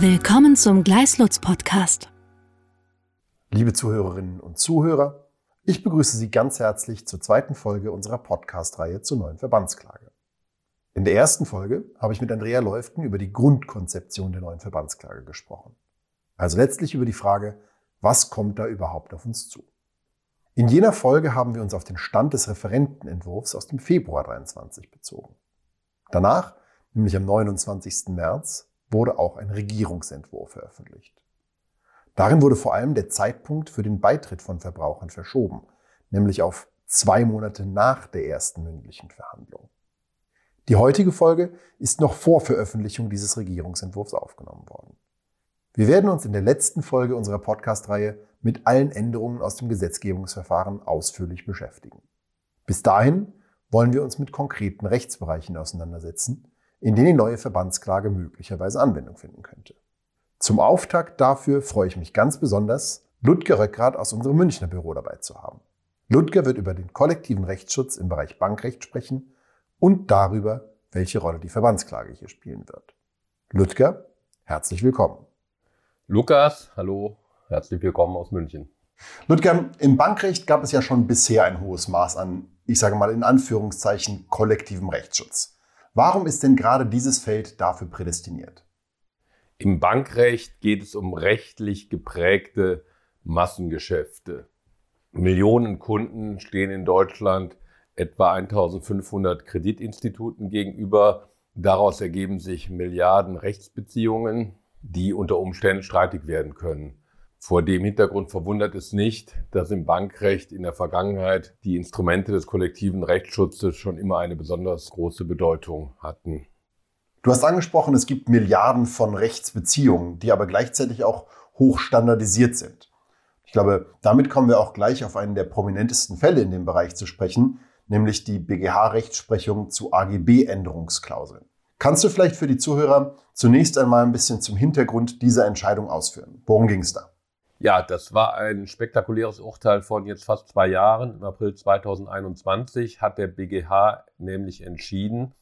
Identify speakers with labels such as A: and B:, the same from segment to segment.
A: Willkommen zum Gleislutz Podcast.
B: Liebe Zuhörerinnen und Zuhörer, ich begrüße Sie ganz herzlich zur zweiten Folge unserer Podcast-Reihe zur neuen Verbandsklage. In der ersten Folge habe ich mit Andrea Läuften über die Grundkonzeption der neuen Verbandsklage gesprochen. Also letztlich über die Frage, was kommt da überhaupt auf uns zu? In jener Folge haben wir uns auf den Stand des Referentenentwurfs aus dem Februar 23 bezogen. Danach, nämlich am 29. März, wurde auch ein Regierungsentwurf veröffentlicht. Darin wurde vor allem der Zeitpunkt für den Beitritt von Verbrauchern verschoben, nämlich auf zwei Monate nach der ersten mündlichen Verhandlung. Die heutige Folge ist noch vor Veröffentlichung dieses Regierungsentwurfs aufgenommen worden. Wir werden uns in der letzten Folge unserer Podcast-Reihe mit allen Änderungen aus dem Gesetzgebungsverfahren ausführlich beschäftigen. Bis dahin wollen wir uns mit konkreten Rechtsbereichen auseinandersetzen, in denen die neue Verbandsklage möglicherweise Anwendung finden könnte. Zum Auftakt dafür freue ich mich ganz besonders, Ludger Röckrath aus unserem Münchner Büro dabei zu haben. Ludger wird über den kollektiven Rechtsschutz im Bereich Bankrecht sprechen und darüber, welche Rolle die Verbandsklage hier spielen wird. Ludger, herzlich willkommen.
C: Lukas, hallo, herzlich willkommen aus München.
B: Ludger, im Bankrecht gab es ja schon bisher ein hohes Maß an, ich sage mal in Anführungszeichen, kollektivem Rechtsschutz. Warum ist denn gerade dieses Feld dafür prädestiniert?
C: Im Bankrecht geht es um rechtlich geprägte Massengeschäfte. Millionen Kunden stehen in Deutschland etwa 1500 Kreditinstituten gegenüber. Daraus ergeben sich Milliarden Rechtsbeziehungen, die unter Umständen streitig werden können. Vor dem Hintergrund verwundert es nicht, dass im Bankrecht in der Vergangenheit die Instrumente des kollektiven Rechtsschutzes schon immer eine besonders große Bedeutung hatten.
B: Du hast angesprochen, es gibt Milliarden von Rechtsbeziehungen, die aber gleichzeitig auch hoch standardisiert sind. Ich glaube, damit kommen wir auch gleich auf einen der prominentesten Fälle in dem Bereich zu sprechen, nämlich die BGH-Rechtsprechung zu AGB-Änderungsklauseln. Kannst du vielleicht für die Zuhörer zunächst einmal ein bisschen zum Hintergrund dieser Entscheidung ausführen? Worum ging es da?
C: Ja, das war ein spektakuläres Urteil von jetzt fast zwei Jahren. Im April 2021 hat der BGH nämlich entschieden,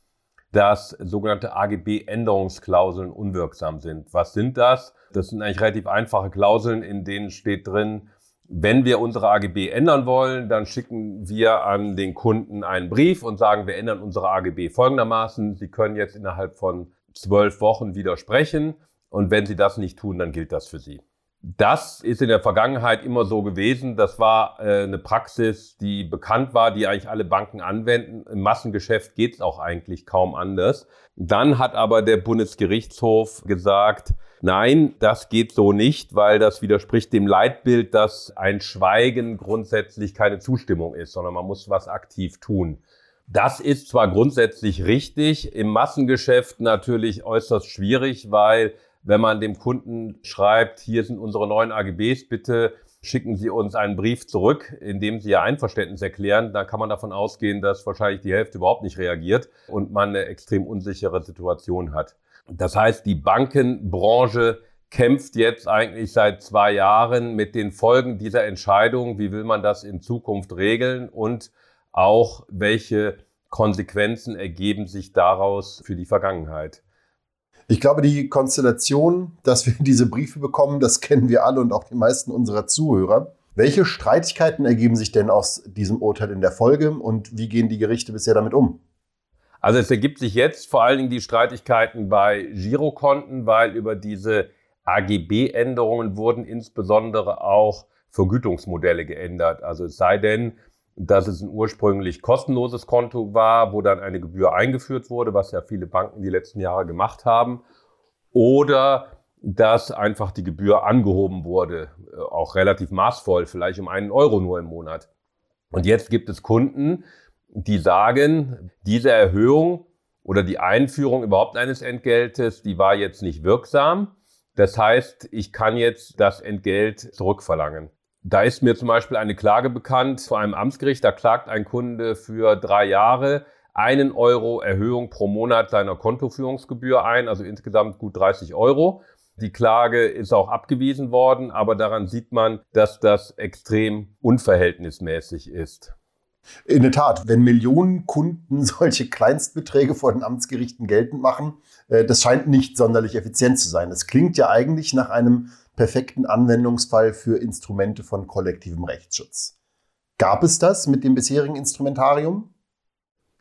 C: dass sogenannte AGB-Änderungsklauseln unwirksam sind. Was sind das? Das sind eigentlich relativ einfache Klauseln, in denen steht drin, wenn wir unsere AGB ändern wollen, dann schicken wir an den Kunden einen Brief und sagen, wir ändern unsere AGB folgendermaßen. Sie können jetzt innerhalb von zwölf Wochen widersprechen. Und wenn Sie das nicht tun, dann gilt das für Sie. Das ist in der Vergangenheit immer so gewesen. Das war äh, eine Praxis, die bekannt war, die eigentlich alle Banken anwenden. Im Massengeschäft geht es auch eigentlich kaum anders. Dann hat aber der Bundesgerichtshof gesagt, nein, das geht so nicht, weil das widerspricht dem Leitbild, dass ein Schweigen grundsätzlich keine Zustimmung ist, sondern man muss was aktiv tun. Das ist zwar grundsätzlich richtig, im Massengeschäft natürlich äußerst schwierig, weil wenn man dem Kunden schreibt, hier sind unsere neuen AGBs, bitte schicken Sie uns einen Brief zurück, in dem Sie Ihr Einverständnis erklären, dann kann man davon ausgehen, dass wahrscheinlich die Hälfte überhaupt nicht reagiert und man eine extrem unsichere Situation hat. Das heißt, die Bankenbranche kämpft jetzt eigentlich seit zwei Jahren mit den Folgen dieser Entscheidung. Wie will man das in Zukunft regeln und auch welche Konsequenzen ergeben sich daraus für die Vergangenheit?
B: Ich glaube, die Konstellation, dass wir diese Briefe bekommen, das kennen wir alle und auch die meisten unserer Zuhörer. Welche Streitigkeiten ergeben sich denn aus diesem Urteil in der Folge und wie gehen die Gerichte bisher damit um?
C: Also es ergibt sich jetzt vor allen Dingen die Streitigkeiten bei Girokonten, weil über diese AGB-Änderungen wurden insbesondere auch Vergütungsmodelle geändert. Also es sei denn, dass es ein ursprünglich kostenloses Konto war, wo dann eine Gebühr eingeführt wurde, was ja viele Banken die letzten Jahre gemacht haben, oder dass einfach die Gebühr angehoben wurde, äh, auch relativ maßvoll, vielleicht um einen Euro nur im Monat. Und jetzt gibt es Kunden, die sagen, diese Erhöhung oder die Einführung überhaupt eines Entgeltes, die war jetzt nicht wirksam. Das heißt, ich kann jetzt das Entgelt zurückverlangen. Da ist mir zum Beispiel eine Klage bekannt vor einem Amtsgericht. Da klagt ein Kunde für drei Jahre einen Euro Erhöhung pro Monat seiner Kontoführungsgebühr ein, also insgesamt gut 30 Euro. Die Klage ist auch abgewiesen worden, aber daran sieht man, dass das extrem unverhältnismäßig ist.
B: In der Tat, wenn Millionen Kunden solche Kleinstbeträge vor den Amtsgerichten geltend machen, äh, das scheint nicht sonderlich effizient zu sein. Das klingt ja eigentlich nach einem perfekten Anwendungsfall für Instrumente von kollektivem Rechtsschutz. Gab es das mit dem bisherigen Instrumentarium?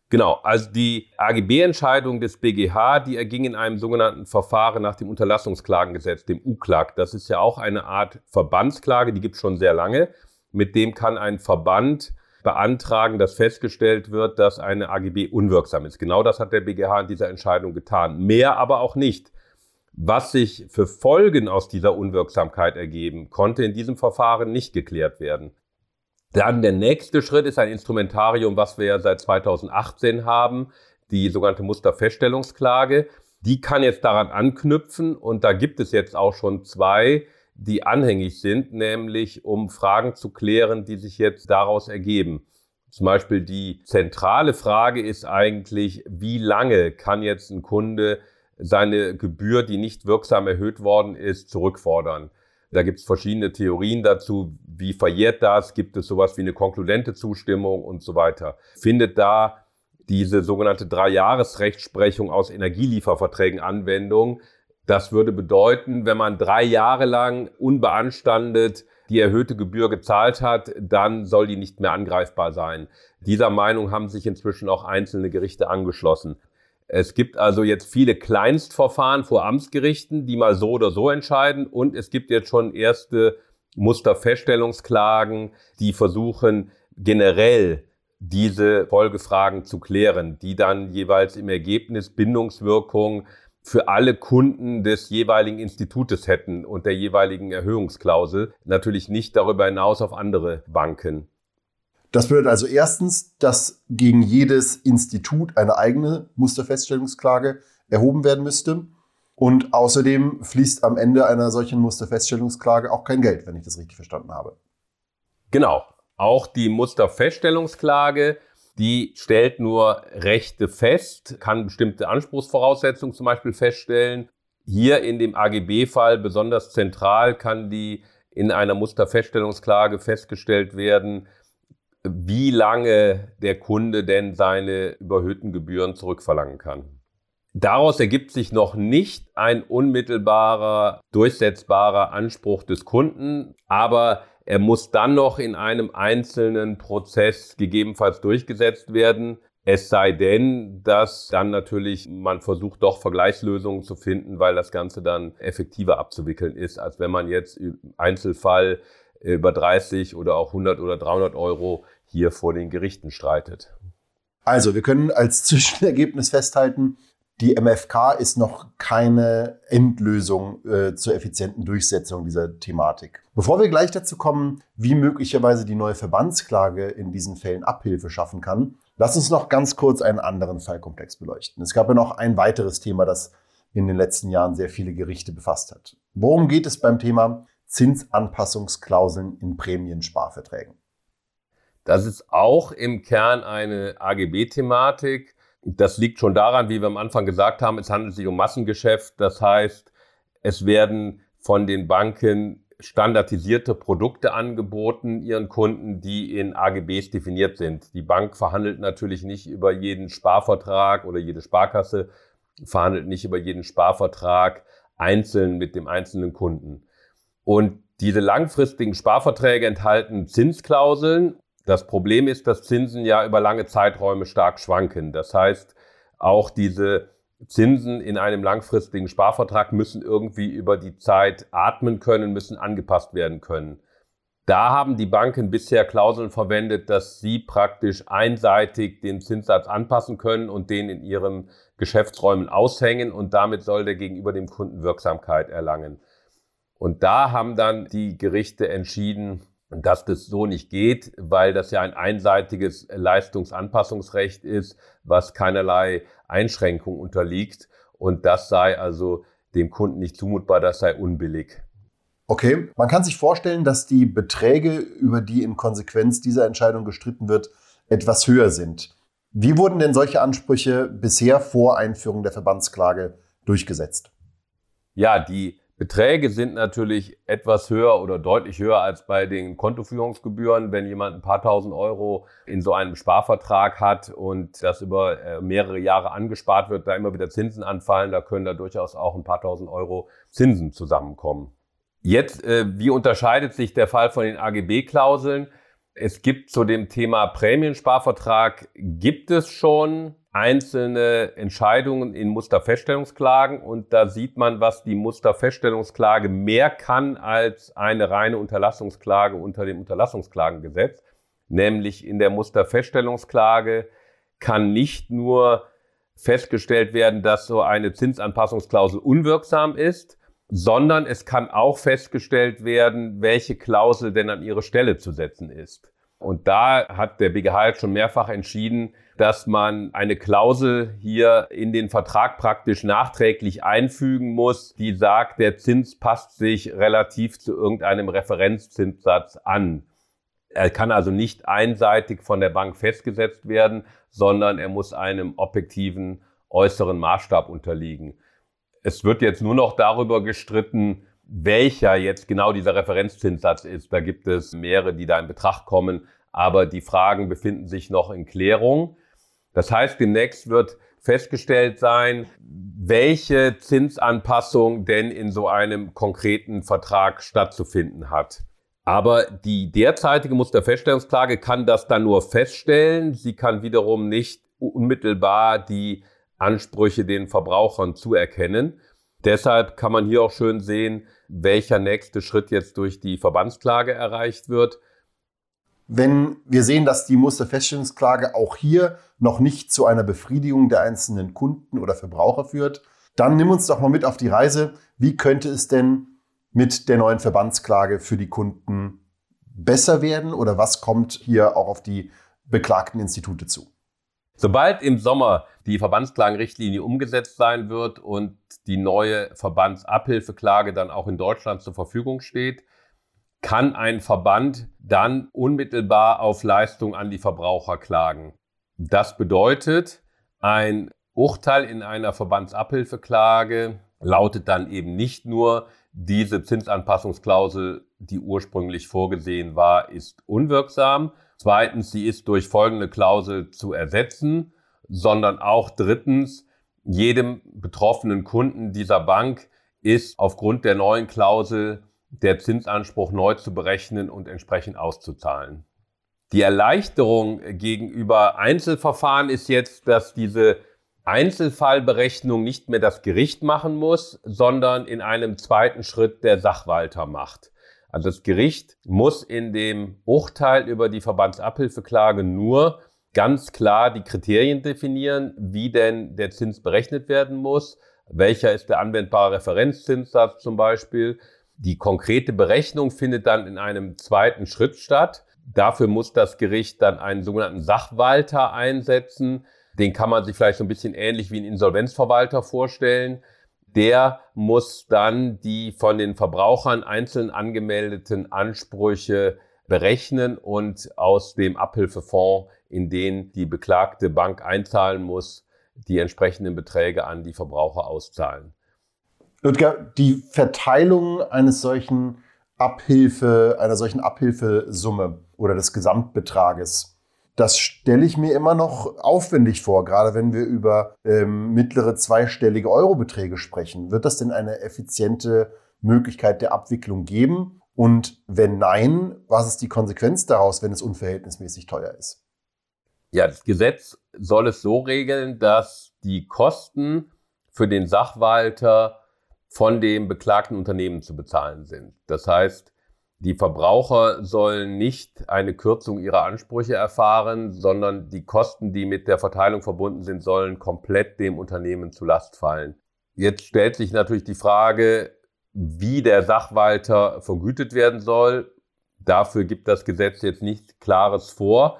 C: Genau, also die AGB-Entscheidung des BGH, die erging in einem sogenannten Verfahren nach dem Unterlassungsklagengesetz, dem UKLAG. Das ist ja auch eine Art Verbandsklage, die gibt es schon sehr lange. Mit dem kann ein Verband beantragen, dass festgestellt wird, dass eine AGB unwirksam ist. Genau das hat der BGH in dieser Entscheidung getan. Mehr aber auch nicht. Was sich für Folgen aus dieser Unwirksamkeit ergeben, konnte in diesem Verfahren nicht geklärt werden. Dann der nächste Schritt ist ein Instrumentarium, was wir ja seit 2018 haben, die sogenannte Musterfeststellungsklage. Die kann jetzt daran anknüpfen und da gibt es jetzt auch schon zwei, die anhängig sind, nämlich um Fragen zu klären, die sich jetzt daraus ergeben. Zum Beispiel die zentrale Frage ist eigentlich, wie lange kann jetzt ein Kunde seine Gebühr, die nicht wirksam erhöht worden ist, zurückfordern? Da gibt es verschiedene Theorien dazu. Wie verjährt das? Gibt es sowas wie eine konkludente Zustimmung und so weiter? Findet da diese sogenannte Dreijahresrechtsprechung aus Energielieferverträgen Anwendung? Das würde bedeuten, wenn man drei Jahre lang unbeanstandet die erhöhte Gebühr gezahlt hat, dann soll die nicht mehr angreifbar sein. Dieser Meinung haben sich inzwischen auch einzelne Gerichte angeschlossen. Es gibt also jetzt viele Kleinstverfahren vor Amtsgerichten, die mal so oder so entscheiden. Und es gibt jetzt schon erste Musterfeststellungsklagen, die versuchen generell diese Folgefragen zu klären, die dann jeweils im Ergebnis Bindungswirkung für alle Kunden des jeweiligen Institutes hätten und der jeweiligen Erhöhungsklausel, natürlich nicht darüber hinaus auf andere Banken.
B: Das bedeutet also erstens, dass gegen jedes Institut eine eigene Musterfeststellungsklage erhoben werden müsste. Und außerdem fließt am Ende einer solchen Musterfeststellungsklage auch kein Geld, wenn ich das richtig verstanden habe.
C: Genau. Auch die Musterfeststellungsklage, die stellt nur Rechte fest, kann bestimmte Anspruchsvoraussetzungen zum Beispiel feststellen. Hier in dem AGB-Fall besonders zentral kann die in einer Musterfeststellungsklage festgestellt werden, wie lange der Kunde denn seine überhöhten Gebühren zurückverlangen kann. Daraus ergibt sich noch nicht ein unmittelbarer, durchsetzbarer Anspruch des Kunden, aber er muss dann noch in einem einzelnen Prozess gegebenenfalls durchgesetzt werden. Es sei denn, dass dann natürlich man versucht, doch Vergleichslösungen zu finden, weil das Ganze dann effektiver abzuwickeln ist, als wenn man jetzt im Einzelfall über 30 oder auch 100 oder 300 Euro hier vor den Gerichten streitet.
B: Also, wir können als Zwischenergebnis festhalten, die MFK ist noch keine Endlösung äh, zur effizienten Durchsetzung dieser Thematik. Bevor wir gleich dazu kommen, wie möglicherweise die neue Verbandsklage in diesen Fällen Abhilfe schaffen kann, lass uns noch ganz kurz einen anderen Fallkomplex beleuchten. Es gab ja noch ein weiteres Thema, das in den letzten Jahren sehr viele Gerichte befasst hat. Worum geht es beim Thema Zinsanpassungsklauseln in Prämiensparverträgen?
C: Das ist auch im Kern eine AGB-Thematik. Das liegt schon daran, wie wir am Anfang gesagt haben, es handelt sich um Massengeschäft. Das heißt, es werden von den Banken standardisierte Produkte angeboten ihren Kunden, die in AGBs definiert sind. Die Bank verhandelt natürlich nicht über jeden Sparvertrag oder jede Sparkasse verhandelt nicht über jeden Sparvertrag einzeln mit dem einzelnen Kunden. Und diese langfristigen Sparverträge enthalten Zinsklauseln das Problem ist, dass Zinsen ja über lange Zeiträume stark schwanken. Das heißt, auch diese Zinsen in einem langfristigen Sparvertrag müssen irgendwie über die Zeit atmen können, müssen angepasst werden können. Da haben die Banken bisher Klauseln verwendet, dass sie praktisch einseitig den Zinssatz anpassen können und den in ihren Geschäftsräumen aushängen und damit soll der gegenüber dem Kunden Wirksamkeit erlangen. Und da haben dann die Gerichte entschieden, dass das so nicht geht, weil das ja ein einseitiges Leistungsanpassungsrecht ist, was keinerlei Einschränkung unterliegt. Und das sei also dem Kunden nicht zumutbar, das sei unbillig.
B: Okay, man kann sich vorstellen, dass die Beträge, über die in Konsequenz dieser Entscheidung gestritten wird, etwas höher sind. Wie wurden denn solche Ansprüche bisher vor Einführung der Verbandsklage durchgesetzt?
C: Ja, die Beträge sind natürlich etwas höher oder deutlich höher als bei den Kontoführungsgebühren. Wenn jemand ein paar tausend Euro in so einem Sparvertrag hat und das über äh, mehrere Jahre angespart wird, da immer wieder Zinsen anfallen, da können da durchaus auch ein paar tausend Euro Zinsen zusammenkommen. Jetzt, äh, wie unterscheidet sich der Fall von den AGB-Klauseln? Es gibt zu dem Thema Prämiensparvertrag, gibt es schon einzelne Entscheidungen in Musterfeststellungsklagen und da sieht man, was die Musterfeststellungsklage mehr kann als eine reine Unterlassungsklage unter dem Unterlassungsklagengesetz. Nämlich in der Musterfeststellungsklage kann nicht nur festgestellt werden, dass so eine Zinsanpassungsklausel unwirksam ist, sondern es kann auch festgestellt werden, welche Klausel denn an ihre Stelle zu setzen ist. Und da hat der BGH schon mehrfach entschieden, dass man eine Klausel hier in den Vertrag praktisch nachträglich einfügen muss, die sagt, der Zins passt sich relativ zu irgendeinem Referenzzinssatz an. Er kann also nicht einseitig von der Bank festgesetzt werden, sondern er muss einem objektiven äußeren Maßstab unterliegen. Es wird jetzt nur noch darüber gestritten, welcher jetzt genau dieser Referenzzinssatz ist. Da gibt es mehrere, die da in Betracht kommen, aber die Fragen befinden sich noch in Klärung. Das heißt, demnächst wird festgestellt sein, welche Zinsanpassung denn in so einem konkreten Vertrag stattzufinden hat. Aber die derzeitige Musterfeststellungsklage kann das dann nur feststellen. Sie kann wiederum nicht unmittelbar die Ansprüche den Verbrauchern zuerkennen. Deshalb kann man hier auch schön sehen, welcher nächste Schritt jetzt durch die Verbandsklage erreicht wird.
B: Wenn wir sehen, dass die Musterfeststellungsklage auch hier noch nicht zu einer Befriedigung der einzelnen Kunden oder Verbraucher führt, dann nimm uns doch mal mit auf die Reise. Wie könnte es denn mit der neuen Verbandsklage für die Kunden besser werden oder was kommt hier auch auf die beklagten Institute zu?
C: Sobald im Sommer die Verbandsklagenrichtlinie umgesetzt sein wird und die neue Verbandsabhilfeklage dann auch in Deutschland zur Verfügung steht, kann ein Verband dann unmittelbar auf Leistung an die Verbraucher klagen. Das bedeutet, ein Urteil in einer Verbandsabhilfeklage lautet dann eben nicht nur, diese Zinsanpassungsklausel, die ursprünglich vorgesehen war, ist unwirksam, Zweitens, sie ist durch folgende Klausel zu ersetzen, sondern auch drittens, jedem betroffenen Kunden dieser Bank ist aufgrund der neuen Klausel der Zinsanspruch neu zu berechnen und entsprechend auszuzahlen. Die Erleichterung gegenüber Einzelverfahren ist jetzt, dass diese Einzelfallberechnung nicht mehr das Gericht machen muss, sondern in einem zweiten Schritt der Sachwalter macht. Also das Gericht muss in dem Urteil über die Verbandsabhilfeklage nur ganz klar die Kriterien definieren, wie denn der Zins berechnet werden muss, welcher ist der anwendbare Referenzzinssatz zum Beispiel. Die konkrete Berechnung findet dann in einem zweiten Schritt statt. Dafür muss das Gericht dann einen sogenannten Sachwalter einsetzen. Den kann man sich vielleicht so ein bisschen ähnlich wie ein Insolvenzverwalter vorstellen der muss dann die von den Verbrauchern einzeln angemeldeten Ansprüche berechnen und aus dem Abhilfefonds, in den die beklagte Bank einzahlen muss, die entsprechenden Beträge an die Verbraucher auszahlen.
B: Ludger, die Verteilung eines solchen Abhilfe, einer solchen Abhilfesumme oder des Gesamtbetrages, das stelle ich mir immer noch aufwendig vor, gerade wenn wir über ähm, mittlere zweistellige Eurobeträge sprechen. Wird das denn eine effiziente Möglichkeit der Abwicklung geben? Und wenn nein, was ist die Konsequenz daraus, wenn es unverhältnismäßig teuer ist?
C: Ja, das Gesetz soll es so regeln, dass die Kosten für den Sachwalter von dem beklagten Unternehmen zu bezahlen sind. Das heißt, die Verbraucher sollen nicht eine Kürzung ihrer Ansprüche erfahren, sondern die Kosten, die mit der Verteilung verbunden sind, sollen komplett dem Unternehmen zu Last fallen. Jetzt stellt sich natürlich die Frage, wie der Sachwalter vergütet werden soll. Dafür gibt das Gesetz jetzt nichts Klares vor.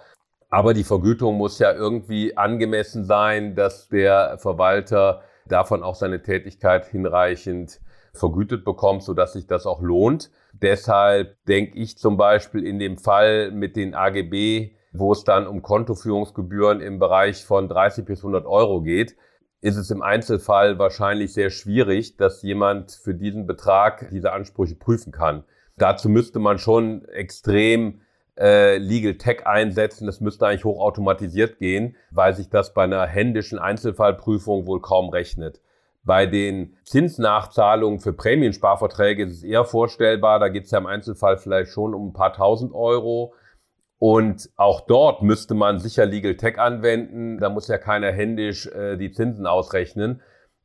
C: Aber die Vergütung muss ja irgendwie angemessen sein, dass der Verwalter davon auch seine Tätigkeit hinreichend vergütet bekommt, sodass sich das auch lohnt. Deshalb denke ich zum Beispiel in dem Fall mit den AGB, wo es dann um Kontoführungsgebühren im Bereich von 30 bis 100 Euro geht, ist es im Einzelfall wahrscheinlich sehr schwierig, dass jemand für diesen Betrag diese Ansprüche prüfen kann. Dazu müsste man schon extrem äh, Legal Tech einsetzen. Das müsste eigentlich hochautomatisiert gehen, weil sich das bei einer händischen Einzelfallprüfung wohl kaum rechnet. Bei den Zinsnachzahlungen für Prämiensparverträge ist es eher vorstellbar. Da geht es ja im Einzelfall vielleicht schon um ein paar tausend Euro. Und auch dort müsste man sicher Legal Tech anwenden. Da muss ja keiner händisch äh, die Zinsen ausrechnen.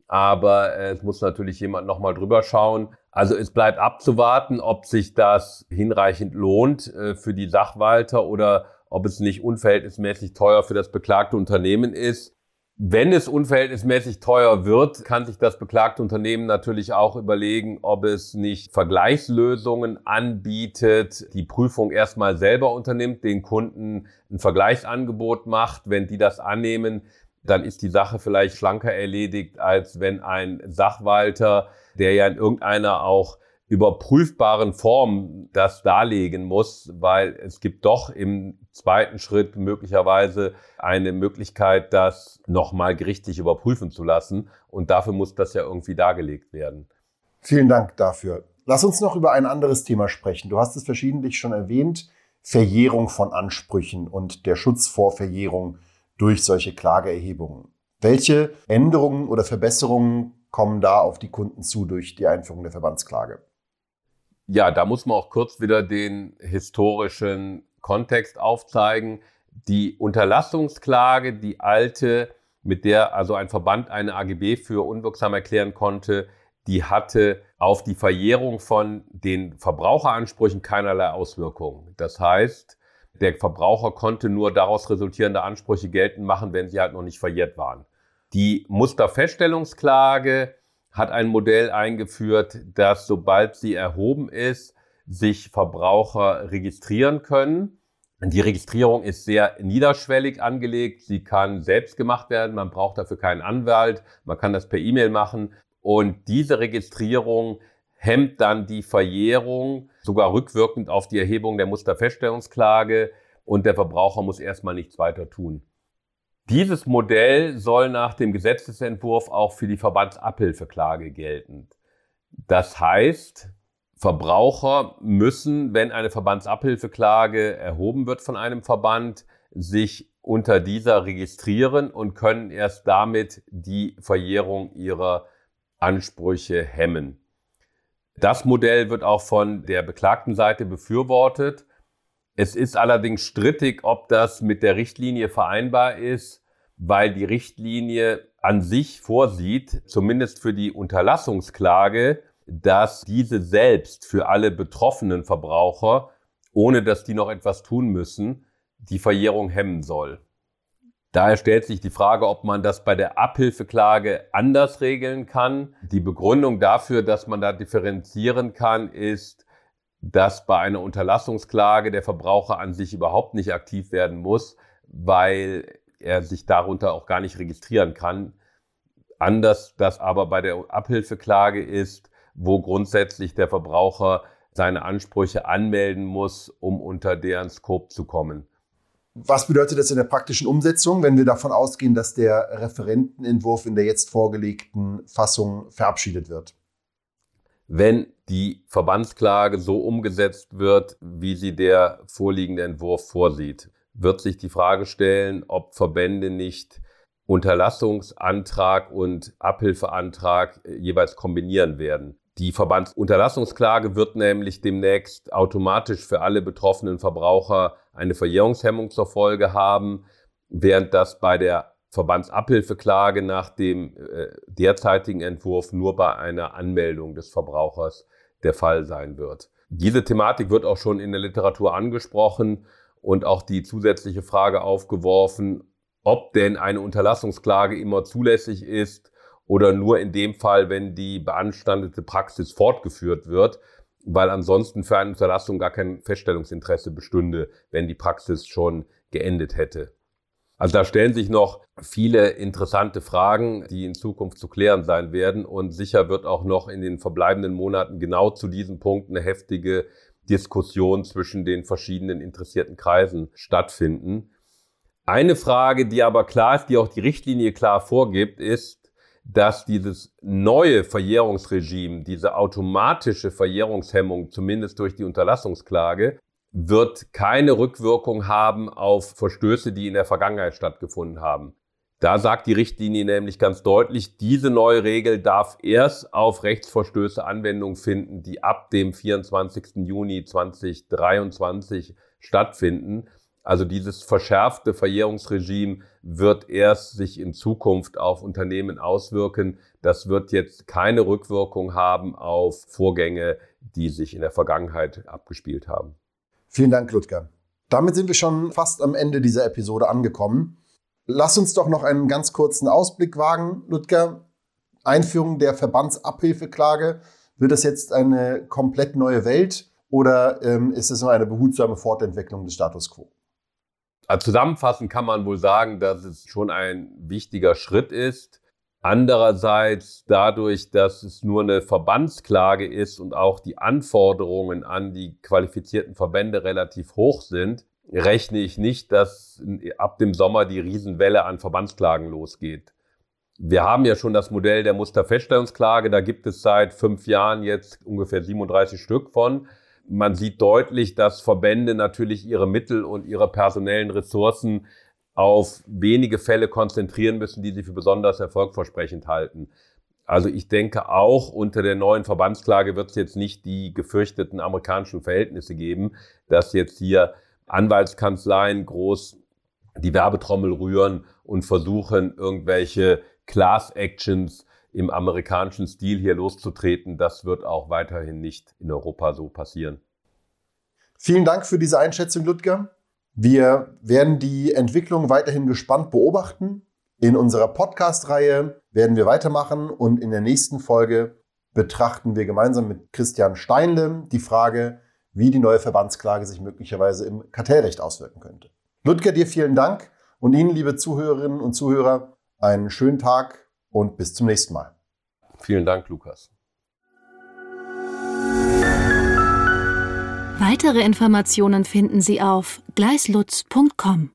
C: Aber äh, es muss natürlich jemand nochmal drüber schauen. Also es bleibt abzuwarten, ob sich das hinreichend lohnt äh, für die Sachwalter oder ob es nicht unverhältnismäßig teuer für das beklagte Unternehmen ist. Wenn es unverhältnismäßig teuer wird, kann sich das beklagte Unternehmen natürlich auch überlegen, ob es nicht Vergleichslösungen anbietet, die Prüfung erstmal selber unternimmt, den Kunden ein Vergleichsangebot macht. Wenn die das annehmen, dann ist die Sache vielleicht schlanker erledigt, als wenn ein Sachwalter, der ja in irgendeiner auch überprüfbaren Form das darlegen muss, weil es gibt doch im zweiten Schritt möglicherweise eine Möglichkeit, das nochmal gerichtlich überprüfen zu lassen. Und dafür muss das ja irgendwie dargelegt werden.
B: Vielen Dank dafür. Lass uns noch über ein anderes Thema sprechen. Du hast es verschiedentlich schon erwähnt. Verjährung von Ansprüchen und der Schutz vor Verjährung durch solche Klageerhebungen. Welche Änderungen oder Verbesserungen kommen da auf die Kunden zu durch die Einführung der Verbandsklage?
C: Ja, da muss man auch kurz wieder den historischen Kontext aufzeigen. Die Unterlassungsklage, die alte, mit der also ein Verband eine AGB für unwirksam erklären konnte, die hatte auf die Verjährung von den Verbraucheransprüchen keinerlei Auswirkungen. Das heißt, der Verbraucher konnte nur daraus resultierende Ansprüche geltend machen, wenn sie halt noch nicht verjährt waren. Die Musterfeststellungsklage hat ein Modell eingeführt, dass sobald sie erhoben ist, sich Verbraucher registrieren können. Die Registrierung ist sehr niederschwellig angelegt. Sie kann selbst gemacht werden. Man braucht dafür keinen Anwalt. Man kann das per E-Mail machen. Und diese Registrierung hemmt dann die Verjährung, sogar rückwirkend auf die Erhebung der Musterfeststellungsklage. Und der Verbraucher muss erstmal nichts weiter tun. Dieses Modell soll nach dem Gesetzesentwurf auch für die Verbandsabhilfeklage gelten. Das heißt, Verbraucher müssen, wenn eine Verbandsabhilfeklage erhoben wird von einem Verband, sich unter dieser registrieren und können erst damit die Verjährung ihrer Ansprüche hemmen. Das Modell wird auch von der beklagten Seite befürwortet. Es ist allerdings strittig, ob das mit der Richtlinie vereinbar ist, weil die Richtlinie an sich vorsieht, zumindest für die Unterlassungsklage, dass diese selbst für alle betroffenen Verbraucher, ohne dass die noch etwas tun müssen, die Verjährung hemmen soll. Daher stellt sich die Frage, ob man das bei der Abhilfeklage anders regeln kann. Die Begründung dafür, dass man da differenzieren kann, ist, dass bei einer Unterlassungsklage der Verbraucher an sich überhaupt nicht aktiv werden muss, weil er sich darunter auch gar nicht registrieren kann. Anders das aber bei der Abhilfeklage ist, wo grundsätzlich der Verbraucher seine Ansprüche anmelden muss, um unter deren Scope zu kommen.
B: Was bedeutet das in der praktischen Umsetzung, wenn wir davon ausgehen, dass der Referentenentwurf in der jetzt vorgelegten Fassung verabschiedet wird?
C: Wenn die Verbandsklage so umgesetzt wird, wie sie der vorliegende Entwurf vorsieht, wird sich die Frage stellen, ob Verbände nicht Unterlassungsantrag und Abhilfeantrag jeweils kombinieren werden. Die Verbandsunterlassungsklage wird nämlich demnächst automatisch für alle betroffenen Verbraucher eine Verjährungshemmung zur Folge haben, während das bei der Verbandsabhilfeklage nach dem äh, derzeitigen Entwurf nur bei einer Anmeldung des Verbrauchers der Fall sein wird. Diese Thematik wird auch schon in der Literatur angesprochen und auch die zusätzliche Frage aufgeworfen, ob denn eine Unterlassungsklage immer zulässig ist oder nur in dem Fall, wenn die beanstandete Praxis fortgeführt wird, weil ansonsten für eine Unterlassung gar kein Feststellungsinteresse bestünde, wenn die Praxis schon geendet hätte. Also da stellen sich noch viele interessante Fragen, die in Zukunft zu klären sein werden. Und sicher wird auch noch in den verbleibenden Monaten genau zu diesem Punkt eine heftige Diskussion zwischen den verschiedenen interessierten Kreisen stattfinden. Eine Frage, die aber klar ist, die auch die Richtlinie klar vorgibt, ist, dass dieses neue Verjährungsregime, diese automatische Verjährungshemmung, zumindest durch die Unterlassungsklage, wird keine Rückwirkung haben auf Verstöße, die in der Vergangenheit stattgefunden haben. Da sagt die Richtlinie nämlich ganz deutlich, diese neue Regel darf erst auf Rechtsverstöße Anwendung finden, die ab dem 24. Juni 2023 stattfinden. Also dieses verschärfte Verjährungsregime wird erst sich in Zukunft auf Unternehmen auswirken. Das wird jetzt keine Rückwirkung haben auf Vorgänge, die sich in der Vergangenheit abgespielt haben.
B: Vielen Dank, Ludger. Damit sind wir schon fast am Ende dieser Episode angekommen. Lass uns doch noch einen ganz kurzen Ausblick wagen, Ludger. Einführung der Verbandsabhilfeklage. Wird das jetzt eine komplett neue Welt oder ähm, ist es nur eine behutsame Fortentwicklung des Status quo?
C: Also zusammenfassend kann man wohl sagen, dass es schon ein wichtiger Schritt ist. Andererseits dadurch, dass es nur eine Verbandsklage ist und auch die Anforderungen an die qualifizierten Verbände relativ hoch sind, rechne ich nicht, dass ab dem Sommer die Riesenwelle an Verbandsklagen losgeht. Wir haben ja schon das Modell der Musterfeststellungsklage, da gibt es seit fünf Jahren jetzt ungefähr 37 Stück von. Man sieht deutlich, dass Verbände natürlich ihre Mittel und ihre personellen Ressourcen auf wenige Fälle konzentrieren müssen, die sie für besonders erfolgversprechend halten. Also ich denke auch unter der neuen Verbandsklage wird es jetzt nicht die gefürchteten amerikanischen Verhältnisse geben, dass jetzt hier Anwaltskanzleien groß die Werbetrommel rühren und versuchen, irgendwelche Class Actions im amerikanischen Stil hier loszutreten. Das wird auch weiterhin nicht in Europa so passieren.
B: Vielen Dank für diese Einschätzung, Ludger. Wir werden die Entwicklung weiterhin gespannt beobachten. In unserer Podcast-Reihe werden wir weitermachen und in der nächsten Folge betrachten wir gemeinsam mit Christian Steinle die Frage, wie die neue Verbandsklage sich möglicherweise im Kartellrecht auswirken könnte. Ludger, dir vielen Dank und Ihnen, liebe Zuhörerinnen und Zuhörer, einen schönen Tag und bis zum nächsten Mal.
C: Vielen Dank, Lukas.
A: Weitere Informationen finden Sie auf gleislutz.com.